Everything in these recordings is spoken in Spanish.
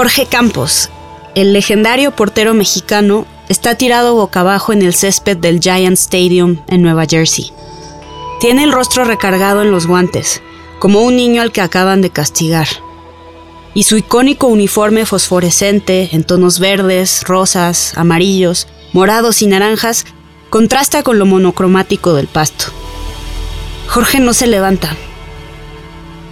Jorge Campos, el legendario portero mexicano, está tirado boca abajo en el césped del Giant Stadium en Nueva Jersey. Tiene el rostro recargado en los guantes, como un niño al que acaban de castigar. Y su icónico uniforme fosforescente en tonos verdes, rosas, amarillos, morados y naranjas contrasta con lo monocromático del pasto. Jorge no se levanta.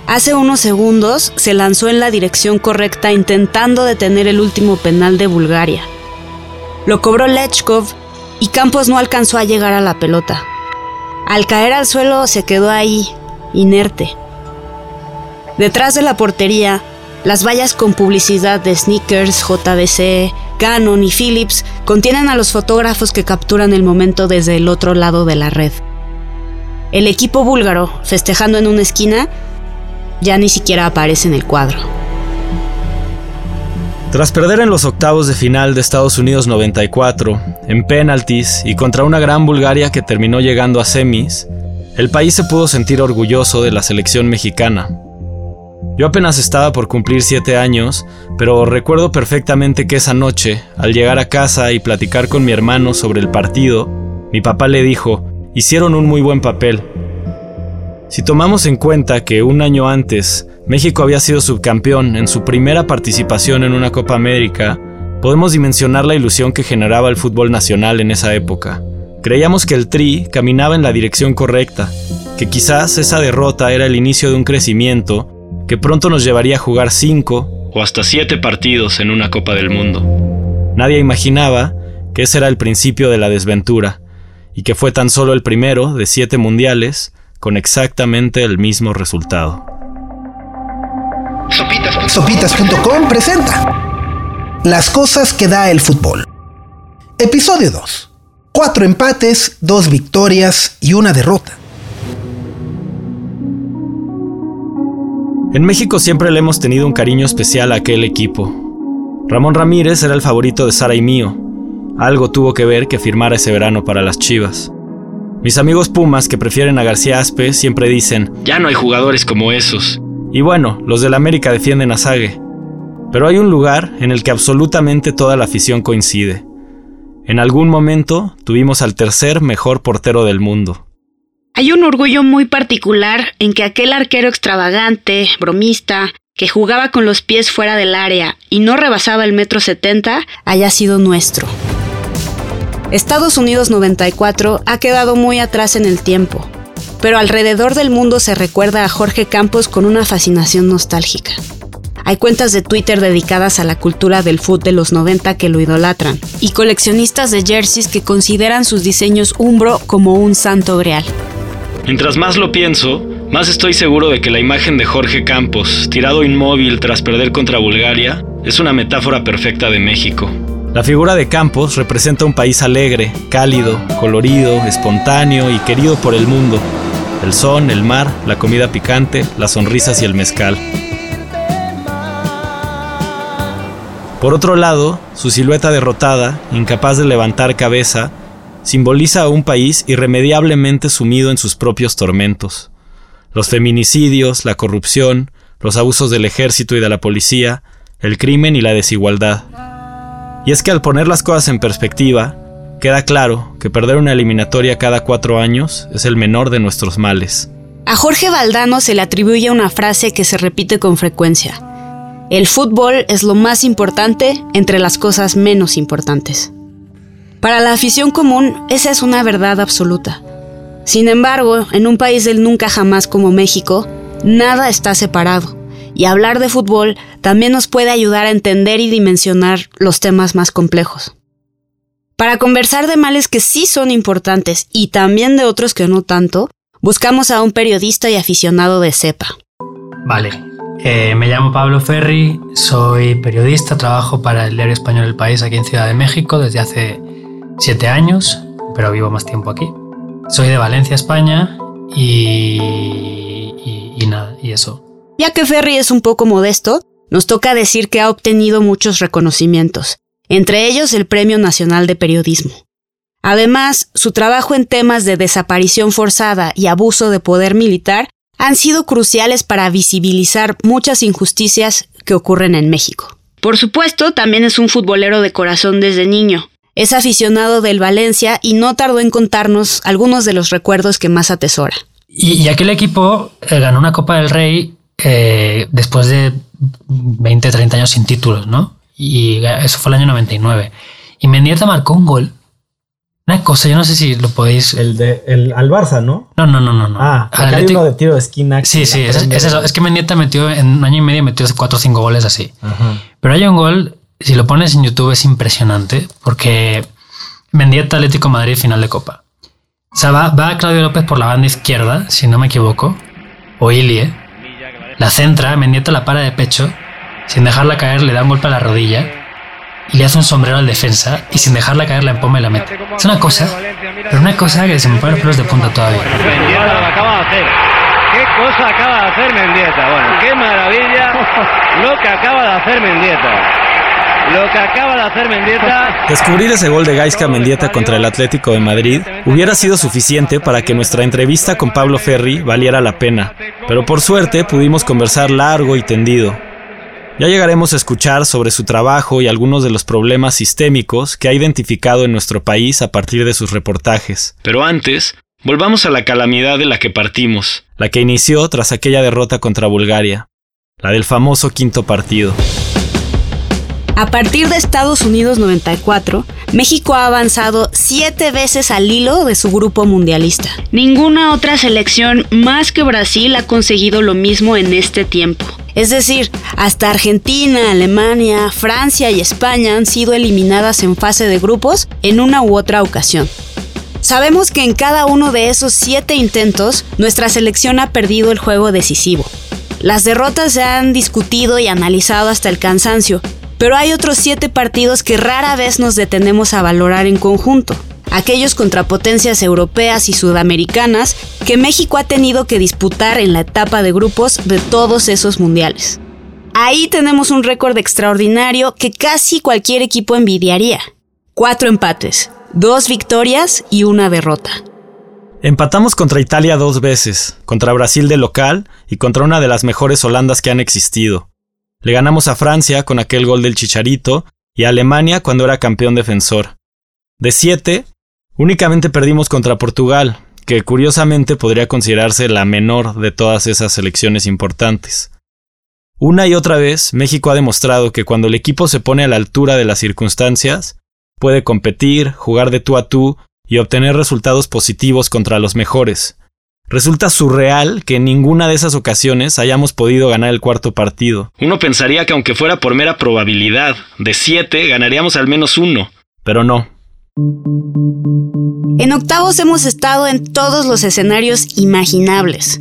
Hace unos segundos se lanzó en la dirección correcta intentando detener el último penal de Bulgaria. Lo cobró Lechkov y Campos no alcanzó a llegar a la pelota. Al caer al suelo se quedó ahí, inerte. Detrás de la portería, las vallas con publicidad de Sneakers, JBC, Canon y Philips contienen a los fotógrafos que capturan el momento desde el otro lado de la red. El equipo búlgaro, festejando en una esquina, ya ni siquiera aparece en el cuadro. Tras perder en los octavos de final de Estados Unidos 94, en penaltis y contra una gran Bulgaria que terminó llegando a semis, el país se pudo sentir orgulloso de la selección mexicana, yo apenas estaba por cumplir siete años, pero recuerdo perfectamente que esa noche, al llegar a casa y platicar con mi hermano sobre el partido, mi papá le dijo, hicieron un muy buen papel. Si tomamos en cuenta que un año antes México había sido subcampeón en su primera participación en una Copa América, podemos dimensionar la ilusión que generaba el fútbol nacional en esa época. Creíamos que el Tri caminaba en la dirección correcta, que quizás esa derrota era el inicio de un crecimiento que pronto nos llevaría a jugar cinco o hasta siete partidos en una Copa del Mundo. Nadie imaginaba que ese era el principio de la desventura y que fue tan solo el primero de siete mundiales con exactamente el mismo resultado. Sopitas.com presenta Las cosas que da el fútbol. Episodio 2. Cuatro empates, dos victorias y una derrota. En México siempre le hemos tenido un cariño especial a aquel equipo. Ramón Ramírez era el favorito de Sara y mío. Algo tuvo que ver que firmara ese verano para las Chivas. Mis amigos Pumas que prefieren a García Aspe siempre dicen, ya no hay jugadores como esos. Y bueno, los del América defienden a Sague. Pero hay un lugar en el que absolutamente toda la afición coincide. En algún momento tuvimos al tercer mejor portero del mundo. Hay un orgullo muy particular en que aquel arquero extravagante, bromista, que jugaba con los pies fuera del área y no rebasaba el metro setenta, haya sido nuestro. Estados Unidos 94 ha quedado muy atrás en el tiempo, pero alrededor del mundo se recuerda a Jorge Campos con una fascinación nostálgica. Hay cuentas de Twitter dedicadas a la cultura del fútbol de los 90 que lo idolatran, y coleccionistas de jerseys que consideran sus diseños umbro como un santo grial. Mientras más lo pienso, más estoy seguro de que la imagen de Jorge Campos, tirado inmóvil tras perder contra Bulgaria, es una metáfora perfecta de México. La figura de Campos representa un país alegre, cálido, colorido, espontáneo y querido por el mundo. El son, el mar, la comida picante, las sonrisas y el mezcal. Por otro lado, su silueta derrotada, incapaz de levantar cabeza, simboliza a un país irremediablemente sumido en sus propios tormentos. Los feminicidios, la corrupción, los abusos del ejército y de la policía, el crimen y la desigualdad. Y es que al poner las cosas en perspectiva, queda claro que perder una eliminatoria cada cuatro años es el menor de nuestros males. A Jorge Valdano se le atribuye una frase que se repite con frecuencia. El fútbol es lo más importante entre las cosas menos importantes. Para la afición común, esa es una verdad absoluta. Sin embargo, en un país del nunca jamás como México, nada está separado. Y hablar de fútbol también nos puede ayudar a entender y dimensionar los temas más complejos. Para conversar de males que sí son importantes y también de otros que no tanto, buscamos a un periodista y aficionado de CEPA. Vale, eh, me llamo Pablo Ferri, soy periodista, trabajo para el diario español El País aquí en Ciudad de México desde hace siete años, pero vivo más tiempo aquí. Soy de Valencia, España, y, y, nada, y eso. Ya que Ferry es un poco modesto, nos toca decir que ha obtenido muchos reconocimientos, entre ellos el Premio Nacional de Periodismo. Además, su trabajo en temas de desaparición forzada y abuso de poder militar han sido cruciales para visibilizar muchas injusticias que ocurren en México. Por supuesto, también es un futbolero de corazón desde niño. Es aficionado del Valencia y no tardó en contarnos algunos de los recuerdos que más atesora. Y, aquel equipo eh, ganó una Copa del Rey eh, después de 20, 30 años sin títulos, ¿no? Y eso fue el año 99. Y Mendieta marcó un gol. Una cosa, yo no sé si lo podéis. El de el, al Barça, ¿no? No, no, no, no. no. Ah, hay uno de tiro de esquina. Sí, sí, es, eso. Es que Mendieta metió en un año y medio metió cuatro o cinco goles así. Pero hay un gol si lo pones en YouTube es impresionante porque Mendieta Atlético Madrid final de Copa. O sea, va, Claudio López por la banda izquierda, si no me equivoco, o Ilie. La centra, Mendieta la para de pecho, sin dejarla caer le da un golpe a la rodilla y le hace un sombrero al defensa y sin dejarla caer la empoma y la mete. Es una cosa, pero una cosa que se me pone los pelos de punta todavía. Mendieta lo acaba de hacer. ¿Qué cosa acaba de hacer Mendieta? Bueno, qué maravilla lo que acaba de hacer Mendieta lo que acaba de hacer Mendieta. Descubrir ese gol de Gaisca Mendieta contra el Atlético de Madrid hubiera sido suficiente para que nuestra entrevista con Pablo Ferri valiera la pena, pero por suerte pudimos conversar largo y tendido. Ya llegaremos a escuchar sobre su trabajo y algunos de los problemas sistémicos que ha identificado en nuestro país a partir de sus reportajes. Pero antes, volvamos a la calamidad de la que partimos, la que inició tras aquella derrota contra Bulgaria, la del famoso quinto partido. A partir de Estados Unidos 94, México ha avanzado siete veces al hilo de su grupo mundialista. Ninguna otra selección más que Brasil ha conseguido lo mismo en este tiempo. Es decir, hasta Argentina, Alemania, Francia y España han sido eliminadas en fase de grupos en una u otra ocasión. Sabemos que en cada uno de esos siete intentos, nuestra selección ha perdido el juego decisivo. Las derrotas se han discutido y analizado hasta el cansancio, pero hay otros siete partidos que rara vez nos detenemos a valorar en conjunto. Aquellos contra potencias europeas y sudamericanas que México ha tenido que disputar en la etapa de grupos de todos esos mundiales. Ahí tenemos un récord extraordinario que casi cualquier equipo envidiaría. Cuatro empates, dos victorias y una derrota. Empatamos contra Italia dos veces, contra Brasil de local y contra una de las mejores Holandas que han existido. Le ganamos a Francia con aquel gol del Chicharito y a Alemania cuando era campeón defensor. De siete, únicamente perdimos contra Portugal, que curiosamente podría considerarse la menor de todas esas selecciones importantes. Una y otra vez, México ha demostrado que cuando el equipo se pone a la altura de las circunstancias, puede competir, jugar de tú a tú y obtener resultados positivos contra los mejores, Resulta surreal que en ninguna de esas ocasiones hayamos podido ganar el cuarto partido. Uno pensaría que aunque fuera por mera probabilidad, de siete ganaríamos al menos uno, pero no. En octavos hemos estado en todos los escenarios imaginables.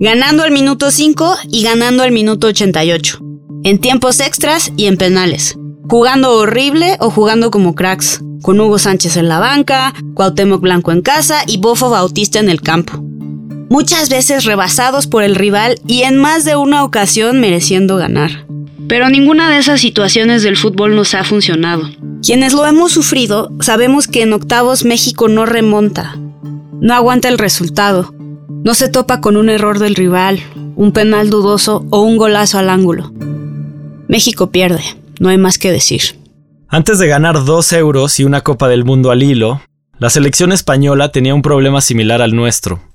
Ganando al minuto 5 y ganando al minuto 88. En tiempos extras y en penales. Jugando horrible o jugando como cracks. Con Hugo Sánchez en la banca, Cuauhtémoc Blanco en casa y Bofo Bautista en el campo muchas veces rebasados por el rival y en más de una ocasión mereciendo ganar. Pero ninguna de esas situaciones del fútbol nos ha funcionado. Quienes lo hemos sufrido sabemos que en octavos México no remonta, no aguanta el resultado, no se topa con un error del rival, un penal dudoso o un golazo al ángulo. México pierde, no hay más que decir. Antes de ganar dos euros y una Copa del Mundo al hilo, la selección española tenía un problema similar al nuestro.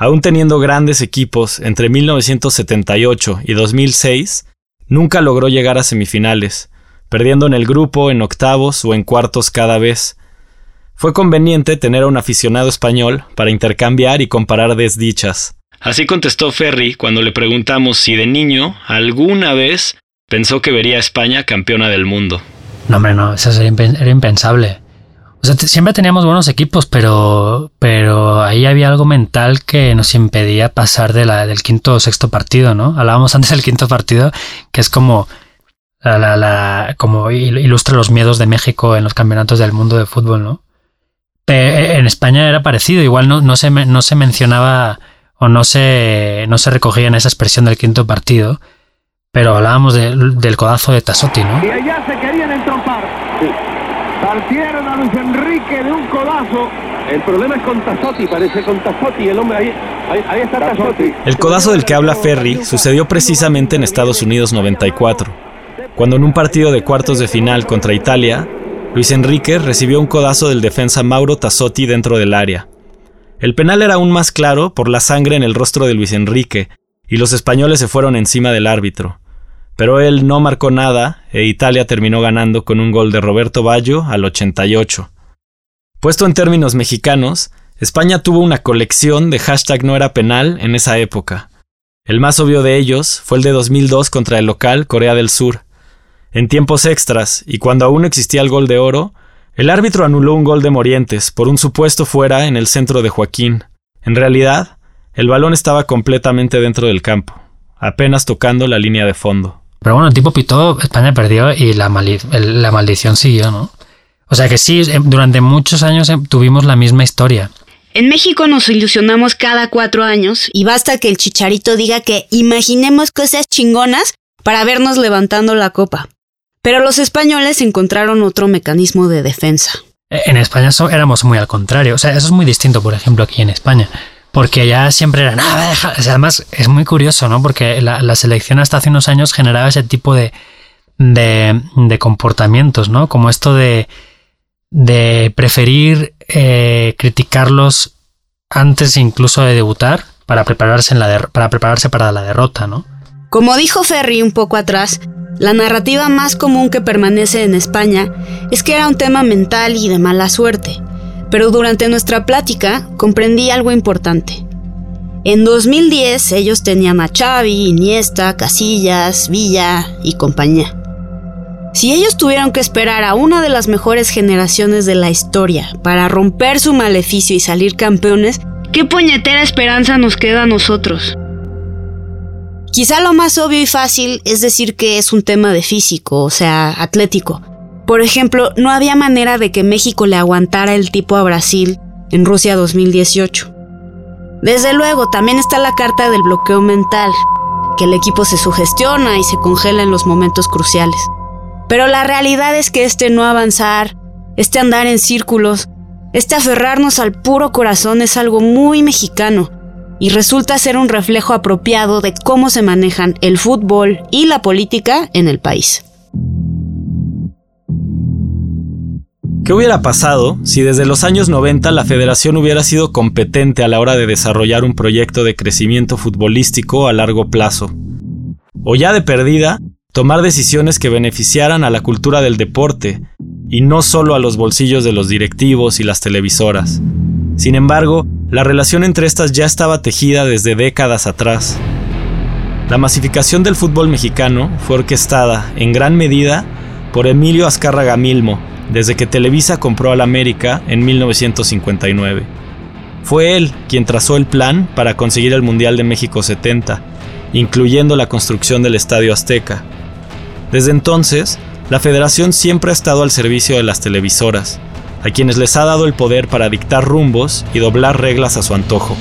Aún teniendo grandes equipos entre 1978 y 2006, nunca logró llegar a semifinales, perdiendo en el grupo, en octavos o en cuartos cada vez. Fue conveniente tener a un aficionado español para intercambiar y comparar desdichas. Así contestó Ferry cuando le preguntamos si de niño alguna vez pensó que vería a España campeona del mundo. No, hombre, no, eso era impensable. O sea, siempre teníamos buenos equipos, pero, pero ahí había algo mental que nos impedía pasar de la, del quinto o sexto partido, ¿no? Hablábamos antes del quinto partido, que es como, la, la, como ilustra los miedos de México en los campeonatos del mundo de fútbol, ¿no? en España era parecido, igual no, no, se, no se mencionaba o no se, no se recogía en esa expresión del quinto partido, pero hablábamos del codazo de Tasotti, ¿no? Y allá se querían. Partieron a Luis Enrique de un codazo. El problema es con Tassotti, parece con Tassotti. El hombre ahí, ahí, está Tassotti. El codazo del que habla Ferry sucedió precisamente en Estados Unidos 94, cuando en un partido de cuartos de final contra Italia, Luis Enrique recibió un codazo del defensa Mauro Tassotti dentro del área. El penal era aún más claro por la sangre en el rostro de Luis Enrique, y los españoles se fueron encima del árbitro. Pero él no marcó nada e Italia terminó ganando con un gol de Roberto Ballo al 88. Puesto en términos mexicanos, España tuvo una colección de hashtag no era penal en esa época. El más obvio de ellos fue el de 2002 contra el local Corea del Sur. En tiempos extras, y cuando aún existía el gol de oro, el árbitro anuló un gol de Morientes por un supuesto fuera en el centro de Joaquín. En realidad, el balón estaba completamente dentro del campo, apenas tocando la línea de fondo. Pero bueno, el tipo pitó, España perdió y la, la maldición siguió, ¿no? O sea que sí, eh, durante muchos años eh, tuvimos la misma historia. En México nos ilusionamos cada cuatro años y basta que el chicharito diga que imaginemos cosas chingonas para vernos levantando la copa. Pero los españoles encontraron otro mecanismo de defensa. En España éramos muy al contrario. O sea, eso es muy distinto, por ejemplo, aquí en España. Porque allá siempre era, nada, además es muy curioso, ¿no? Porque la, selección hasta hace unos años generaba ese tipo de, de, comportamientos, ¿no? Como esto de, de preferir eh, criticarlos antes incluso de debutar para prepararse, en la para prepararse para la derrota, ¿no? Como dijo Ferry un poco atrás, la narrativa más común que permanece en España es que era un tema mental y de mala suerte, pero durante nuestra plática comprendí algo importante. En 2010 ellos tenían a Xavi, Iniesta, Casillas, Villa y compañía. Si ellos tuvieron que esperar a una de las mejores generaciones de la historia para romper su maleficio y salir campeones, ¿qué puñetera esperanza nos queda a nosotros? Quizá lo más obvio y fácil es decir que es un tema de físico, o sea, atlético. Por ejemplo, no había manera de que México le aguantara el tipo a Brasil en Rusia 2018. Desde luego, también está la carta del bloqueo mental, que el equipo se sugestiona y se congela en los momentos cruciales. Pero la realidad es que este no avanzar, este andar en círculos, este aferrarnos al puro corazón es algo muy mexicano y resulta ser un reflejo apropiado de cómo se manejan el fútbol y la política en el país. ¿Qué hubiera pasado si desde los años 90 la federación hubiera sido competente a la hora de desarrollar un proyecto de crecimiento futbolístico a largo plazo? O ya de perdida, tomar decisiones que beneficiaran a la cultura del deporte y no solo a los bolsillos de los directivos y las televisoras. Sin embargo, la relación entre estas ya estaba tejida desde décadas atrás. La masificación del fútbol mexicano fue orquestada, en gran medida, por Emilio Azcárraga Milmo, desde que Televisa compró al América en 1959. Fue él quien trazó el plan para conseguir el Mundial de México 70, incluyendo la construcción del Estadio Azteca. Desde entonces, la federación siempre ha estado al servicio de las televisoras, a quienes les ha dado el poder para dictar rumbos y doblar reglas a su antojo.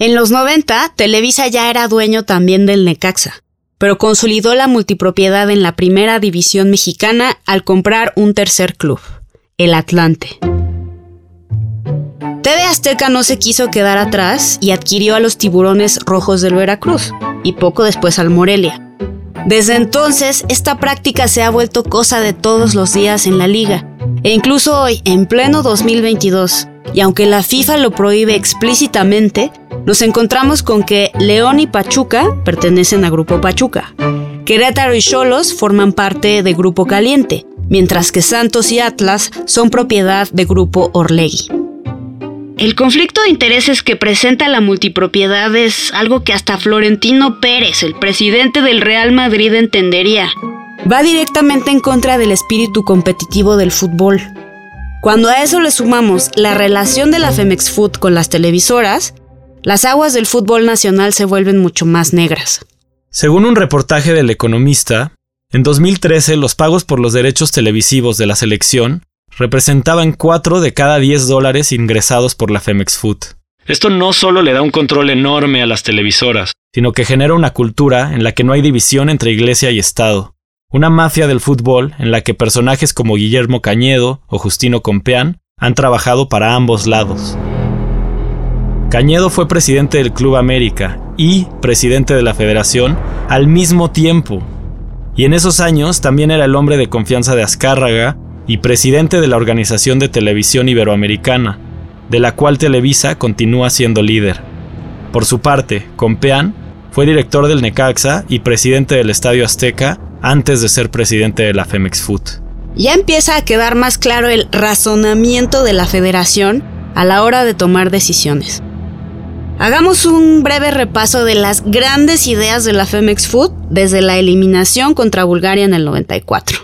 En los 90, Televisa ya era dueño también del Necaxa, pero consolidó la multipropiedad en la primera división mexicana al comprar un tercer club, el Atlante. TV Azteca no se quiso quedar atrás y adquirió a los tiburones rojos del Veracruz y poco después al Morelia. Desde entonces, esta práctica se ha vuelto cosa de todos los días en la liga, e incluso hoy, en pleno 2022, y aunque la FIFA lo prohíbe explícitamente, nos encontramos con que León y Pachuca pertenecen a Grupo Pachuca, Querétaro y Cholos forman parte de Grupo Caliente, mientras que Santos y Atlas son propiedad de Grupo Orlegui. El conflicto de intereses que presenta la multipropiedad es algo que hasta Florentino Pérez, el presidente del Real Madrid, entendería. Va directamente en contra del espíritu competitivo del fútbol. Cuando a eso le sumamos la relación de la Femex Food con las televisoras, las aguas del fútbol nacional se vuelven mucho más negras. Según un reportaje del Economista, en 2013 los pagos por los derechos televisivos de la selección representaban 4 de cada 10 dólares ingresados por la Femex Food. Esto no solo le da un control enorme a las televisoras, sino que genera una cultura en la que no hay división entre iglesia y Estado. Una mafia del fútbol en la que personajes como Guillermo Cañedo o Justino Compeán han trabajado para ambos lados. Cañedo fue presidente del Club América y presidente de la Federación al mismo tiempo y en esos años también era el hombre de confianza de Azcárraga y presidente de la Organización de Televisión Iberoamericana, de la cual Televisa continúa siendo líder. Por su parte, Compeán fue director del Necaxa y presidente del Estadio Azteca antes de ser presidente de la Femex Food. Ya empieza a quedar más claro el razonamiento de la federación a la hora de tomar decisiones. Hagamos un breve repaso de las grandes ideas de la Femex Food desde la eliminación contra Bulgaria en el 94.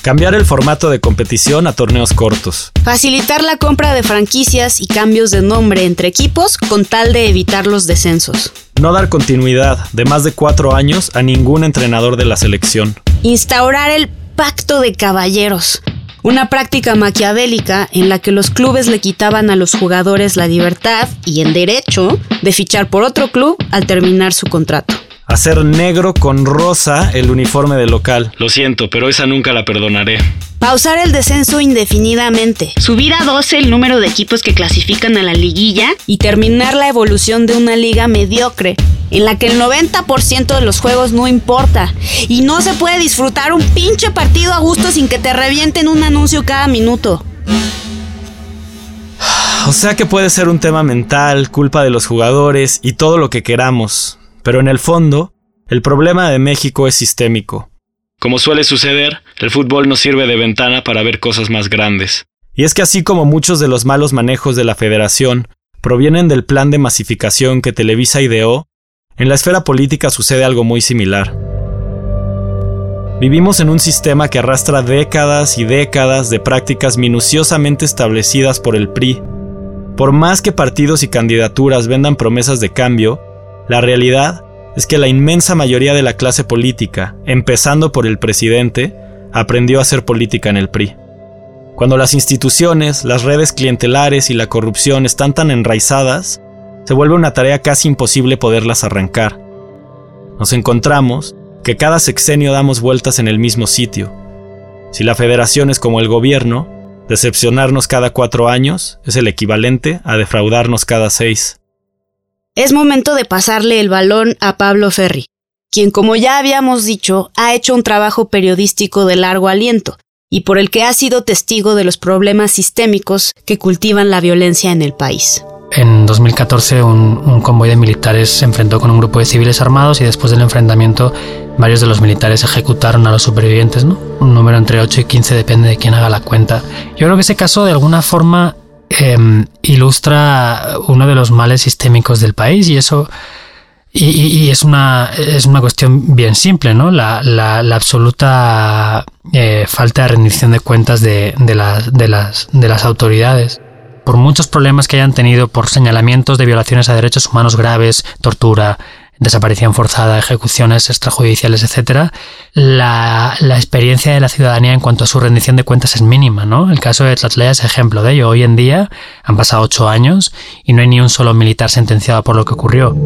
Cambiar el formato de competición a torneos cortos. Facilitar la compra de franquicias y cambios de nombre entre equipos con tal de evitar los descensos. No dar continuidad de más de cuatro años a ningún entrenador de la selección. Instaurar el pacto de caballeros, una práctica maquiavélica en la que los clubes le quitaban a los jugadores la libertad y el derecho de fichar por otro club al terminar su contrato. Hacer negro con rosa el uniforme del local. Lo siento, pero esa nunca la perdonaré. Pausar el descenso indefinidamente. Subir a 12 el número de equipos que clasifican a la liguilla y terminar la evolución de una liga mediocre en la que el 90% de los juegos no importa y no se puede disfrutar un pinche partido a gusto sin que te revienten un anuncio cada minuto. O sea que puede ser un tema mental, culpa de los jugadores y todo lo que queramos, pero en el fondo, el problema de México es sistémico. Como suele suceder, el fútbol nos sirve de ventana para ver cosas más grandes. Y es que así como muchos de los malos manejos de la federación provienen del plan de masificación que Televisa ideó, en la esfera política sucede algo muy similar. Vivimos en un sistema que arrastra décadas y décadas de prácticas minuciosamente establecidas por el PRI. Por más que partidos y candidaturas vendan promesas de cambio, la realidad es que la inmensa mayoría de la clase política, empezando por el presidente, aprendió a hacer política en el PRI. Cuando las instituciones, las redes clientelares y la corrupción están tan enraizadas, se vuelve una tarea casi imposible poderlas arrancar. Nos encontramos que cada sexenio damos vueltas en el mismo sitio. Si la federación es como el gobierno, decepcionarnos cada cuatro años es el equivalente a defraudarnos cada seis. Es momento de pasarle el balón a Pablo Ferri, quien, como ya habíamos dicho, ha hecho un trabajo periodístico de largo aliento y por el que ha sido testigo de los problemas sistémicos que cultivan la violencia en el país. En 2014 un, convoy de militares se enfrentó con un grupo de civiles armados y después del enfrentamiento varios de los militares ejecutaron a los supervivientes, ¿no? Un número entre 8 y 15 depende de quién haga la cuenta. Yo creo que ese caso de alguna forma Em, ilustra uno de los males sistémicos del país y eso y, es, una, es una cuestión bien simple, ¿no? La, la, absoluta eh, falta de rendición de cuentas de, de, las, de, las, de las autoridades. Por muchos problemas que hayan tenido por señalamientos de violaciones a derechos humanos graves, tortura, desaparición forzada, ejecuciones extrajudiciales, etcétera, la, experiencia de la ciudadanía en cuanto a su rendición de cuentas es mínima, ¿no? El caso de Tlatlaya es ejemplo de ello. Hoy en día han pasado ocho años y no hay ni un solo militar sentenciado por lo que ocurrió.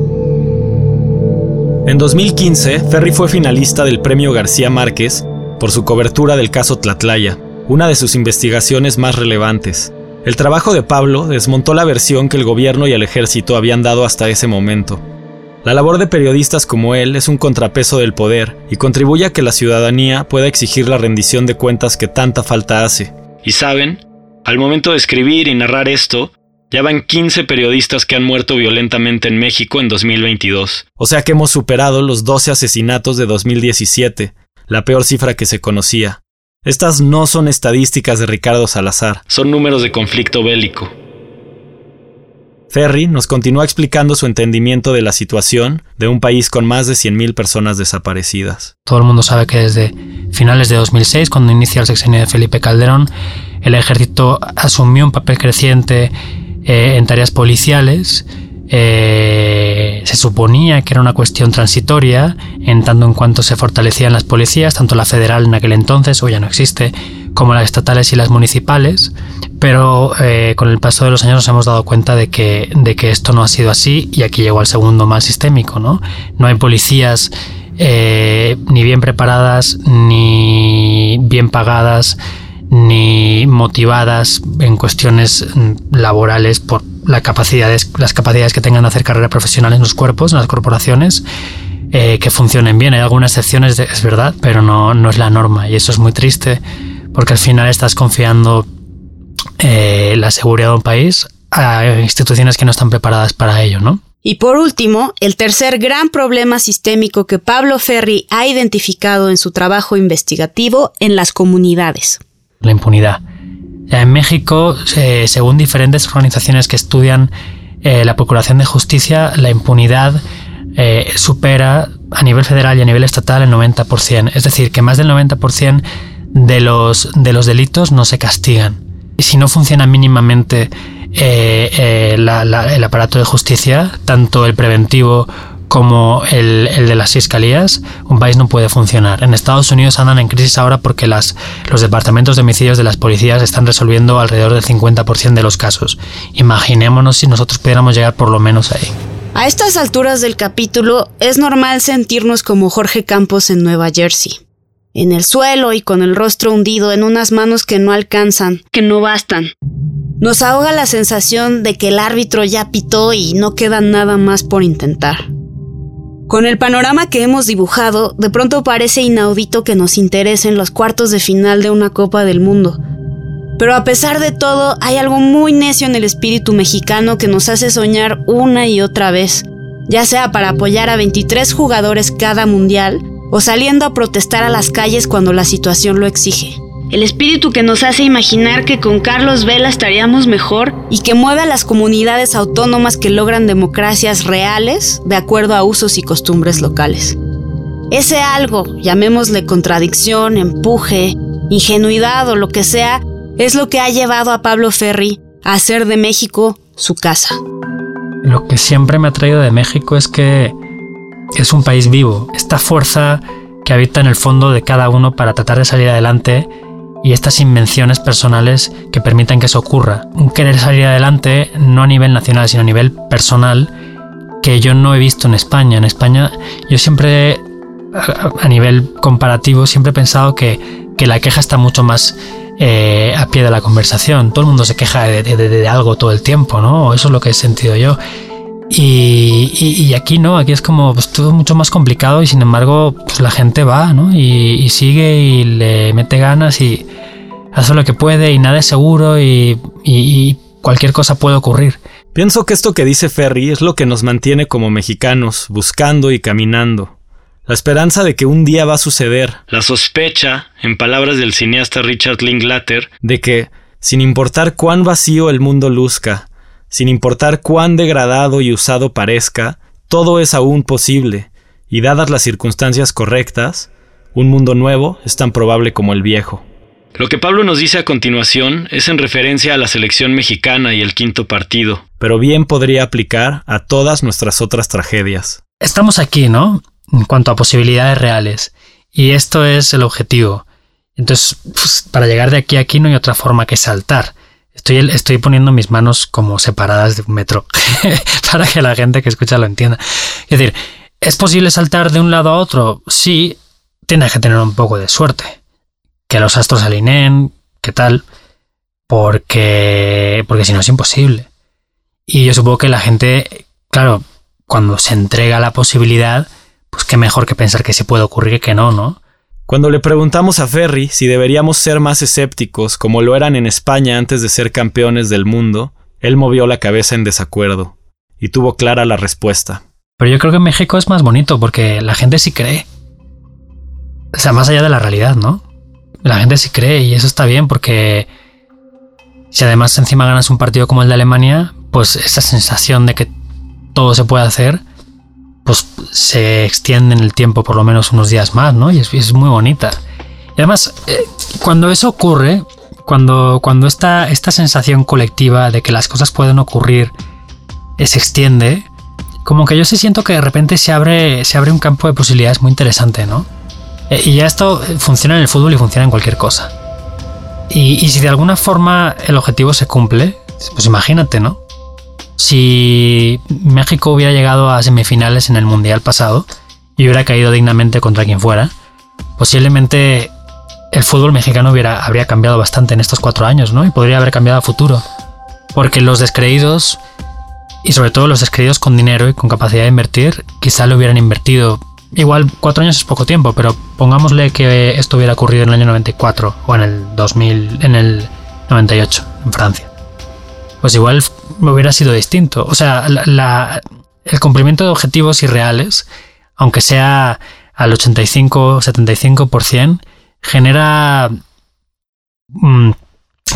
En 2015, Ferry fue finalista del Premio García Márquez por su cobertura del caso Tlatlaya, una de sus investigaciones más relevantes. El trabajo de Pablo desmontó la versión que el gobierno y el ejército habían dado hasta ese momento. La labor de periodistas como él es un contrapeso del poder y contribuye a que la ciudadanía pueda exigir la rendición de cuentas que tanta falta hace. Y saben, al momento de escribir y narrar esto, ya van 15 periodistas que han muerto violentamente en México en 2022. O sea que hemos superado los 12 asesinatos de 2017, la peor cifra que se conocía. Estas no son estadísticas de Ricardo Salazar, son números de conflicto bélico. Ferry nos continúa explicando su entendimiento de la situación de un país con más de 100.000 personas desaparecidas. Todo el mundo sabe que desde finales de 2006, cuando inicia el sexenio de Felipe Calderón, el ejército asumió un papel creciente eh, en tareas policiales. Eh, se suponía que era una cuestión transitoria, en tanto en cuanto se fortalecían las policías, tanto la federal en aquel entonces, o ya no existe, como las estatales y las municipales, pero eh, con el paso de los años nos hemos dado cuenta de que, de que esto no ha sido así y aquí llegó al segundo mal sistémico, ¿no? No hay policías eh, ni bien preparadas, ni bien pagadas, ni motivadas en cuestiones laborales por capacidades, las capacidades que tengan de hacer carrera profesional en los cuerpos, en las corporaciones eh, que funcionen bien. Hay algunas excepciones, es verdad, pero no, no es la norma y eso es muy triste porque al final estás confiando eh, la seguridad de un país a instituciones que no están preparadas para ello, ¿no? Y por último, el tercer gran problema sistémico que Pablo Ferri ha identificado en su trabajo investigativo en las comunidades. La impunidad. En México, eh, según diferentes organizaciones que estudian eh, la Procuración de Justicia, la impunidad eh, supera a nivel federal y a nivel estatal el 90%. Es decir, que más del 90% de los, de los delitos no se castigan. Si no funciona mínimamente el aparato de justicia, tanto el preventivo como el, de las fiscalías, un país no puede funcionar. En Estados Unidos andan en crisis ahora porque las, los departamentos de homicidios de las policías están resolviendo alrededor del 50% de los casos. Imaginémonos si nosotros pudiéramos llegar por lo menos ahí. A estas alturas del capítulo es normal sentirnos como Jorge Campos en Nueva Jersey. En el suelo y con el rostro hundido en unas manos que no alcanzan, que no bastan. Nos ahoga la sensación de que el árbitro ya pitó y no queda nada más por intentar. Con el panorama que hemos dibujado, de pronto parece inaudito que nos interesen los cuartos de final de una Copa del Mundo. Pero a pesar de todo, hay algo muy necio en el espíritu mexicano que nos hace soñar una y otra vez, ya sea para apoyar a 23 jugadores cada mundial o saliendo a protestar a las calles cuando la situación lo exige. El espíritu que nos hace imaginar que con Carlos Vela estaríamos mejor y que mueve a las comunidades autónomas que logran democracias reales de acuerdo a usos y costumbres locales. Ese algo, llamémosle contradicción, empuje, ingenuidad o lo que sea, es lo que ha llevado a Pablo Ferri a hacer de México su casa. Lo que siempre me ha traído de México es que es un país vivo, esta fuerza que habita en el fondo de cada uno para tratar de salir adelante y estas invenciones personales que permiten que eso ocurra. Un querer salir adelante no a nivel nacional, sino a nivel personal, que yo no he visto en España. En España yo siempre, a nivel comparativo, siempre he pensado que, la queja está mucho más eh, a pie de la conversación. Todo el mundo se queja de, algo todo el tiempo, ¿no? Eso es lo que he sentido yo. Y, aquí no, aquí es como pues, todo mucho más complicado y sin embargo pues, la gente va, ¿no? Y, sigue y le mete ganas y hace lo que puede y nada es seguro y, y cualquier cosa puede ocurrir. Pienso que esto que dice Ferry es lo que nos mantiene como mexicanos, buscando y caminando. La esperanza de que un día va a suceder. La sospecha, en palabras del cineasta Richard Linklater, de que, sin importar cuán vacío el mundo luzca, sin importar cuán degradado y usado parezca, todo es aún posible, y dadas las circunstancias correctas, un mundo nuevo es tan probable como el viejo. Lo que Pablo nos dice a continuación es en referencia a la selección mexicana y el quinto partido, pero bien podría aplicar a todas nuestras otras tragedias. Estamos aquí, ¿no? En cuanto a posibilidades reales, y esto es el objetivo. Entonces, pues, para llegar de aquí a aquí no hay otra forma que saltar. Estoy, estoy poniendo mis manos como separadas de un metro para que la gente que escucha lo entienda. Es decir, ¿es posible saltar de un lado a otro? Sí, tienes que tener un poco de suerte. Que los astros alineen, qué tal, porque, porque si no es imposible. Y yo supongo que la gente, claro, cuando se entrega la posibilidad, pues qué mejor que pensar que se puede ocurrir que no, ¿no? Cuando le preguntamos a Ferry si deberíamos ser más escépticos como lo eran en España antes de ser campeones del mundo, él movió la cabeza en desacuerdo y tuvo clara la respuesta. Pero yo creo que México es más bonito porque la gente sí cree. O sea, más allá de la realidad, ¿no? La gente sí cree y eso está bien porque si además encima ganas un partido como el de Alemania, pues esa sensación de que todo se puede hacer, pues se extiende en el tiempo por lo menos unos días más, ¿no? Y es, muy bonita. Y además, eh, cuando eso ocurre, cuando, cuando esta, esta sensación colectiva de que las cosas pueden ocurrir eh, se extiende, como que yo sí siento que de repente se abre, se abre un campo de posibilidades muy interesante, ¿no? Eh, y ya esto funciona en el fútbol y funciona en cualquier cosa. Y, y si de alguna forma el objetivo se cumple, pues imagínate, ¿no? Si México hubiera llegado a semifinales en el Mundial pasado y hubiera caído dignamente contra quien fuera, posiblemente el fútbol mexicano hubiera, habría cambiado bastante en estos cuatro años, ¿no? Y podría haber cambiado a futuro. Porque los descreídos, y sobre todo los descreídos con dinero y con capacidad de invertir, quizá lo hubieran invertido igual cuatro años es poco tiempo, pero pongámosle que esto hubiera ocurrido en el año 94 o en el 2000, en el 98, en Francia. Pues igual hubiera sido distinto. O sea, el cumplimiento de objetivos irreales, aunque sea al 85-75%, genera mm,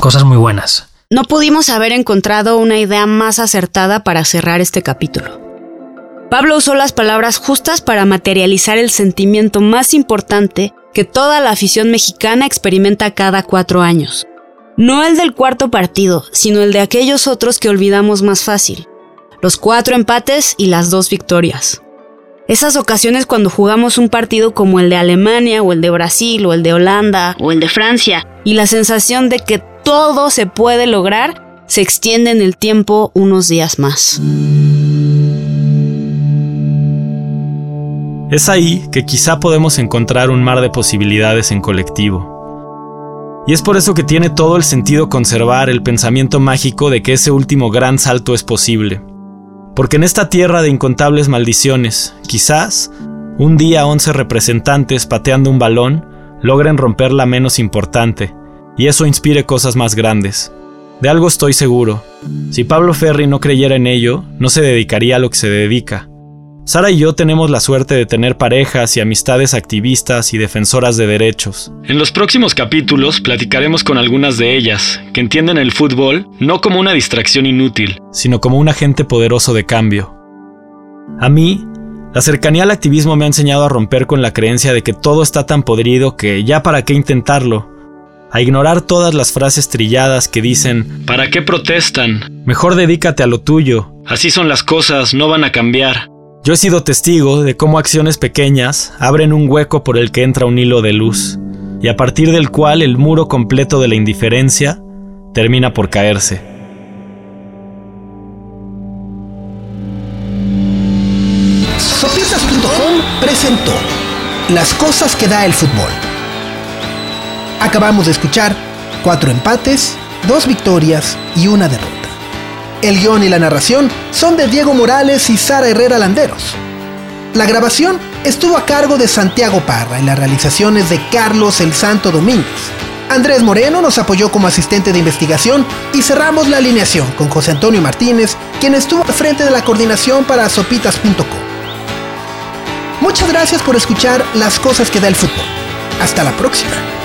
cosas muy buenas. No pudimos haber encontrado una idea más acertada para cerrar este capítulo. Pablo usó las palabras justas para materializar el sentimiento más importante que toda la afición mexicana experimenta cada cuatro años. No el del cuarto partido, sino el de aquellos otros que olvidamos más fácil. Los cuatro empates y las dos victorias. Esas ocasiones cuando jugamos un partido como el de Alemania o el de Brasil o el de Holanda o el de Francia y la sensación de que todo se puede lograr se extiende en el tiempo unos días más. Es ahí que quizá podemos encontrar un mar de posibilidades en colectivo. Y es por eso que tiene todo el sentido conservar el pensamiento mágico de que ese último gran salto es posible. Porque en esta tierra de incontables maldiciones, quizás, un día 11 representantes pateando un balón logren romper la menos importante, y eso inspire cosas más grandes. De algo estoy seguro. Si Pablo Ferri no creyera en ello, no se dedicaría a lo que se dedica. Sara y yo tenemos la suerte de tener parejas y amistades activistas y defensoras de derechos. En los próximos capítulos platicaremos con algunas de ellas, que entienden el fútbol no como una distracción inútil, sino como un agente poderoso de cambio. A mí, la cercanía al activismo me ha enseñado a romper con la creencia de que todo está tan podrido que ya para qué intentarlo, a ignorar todas las frases trilladas que dicen ¿Para qué protestan? Mejor dedícate a lo tuyo. Así son las cosas, no van a cambiar. Yo he sido testigo de cómo acciones pequeñas abren un hueco por el que entra un hilo de luz, y a partir del cual el muro completo de la indiferencia termina por caerse. Sopitas.com presentó Las cosas que da el fútbol. Acabamos de escuchar cuatro empates, dos victorias y una derrota. El guion y la narración son de Diego Morales y Sara Herrera Landeros. La grabación estuvo a cargo de Santiago Parra y las realizaciones de Carlos El Santo Domínguez. Andrés Moreno nos apoyó como asistente de investigación y cerramos la alineación con José Antonio Martínez, quien estuvo al frente de la coordinación para sopitas.com. Muchas gracias por escuchar las cosas que da el fútbol. Hasta la próxima.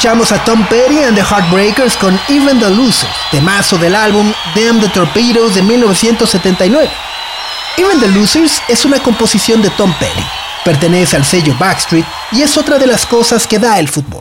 Escuchamos a Tom Petty and the Heartbreakers con Even the Losers, temazo del álbum Damn the Torpedoes de 1979. Even the Losers es una composición de Tom Petty, pertenece al sello Backstreet y es otra de las cosas que da el fútbol.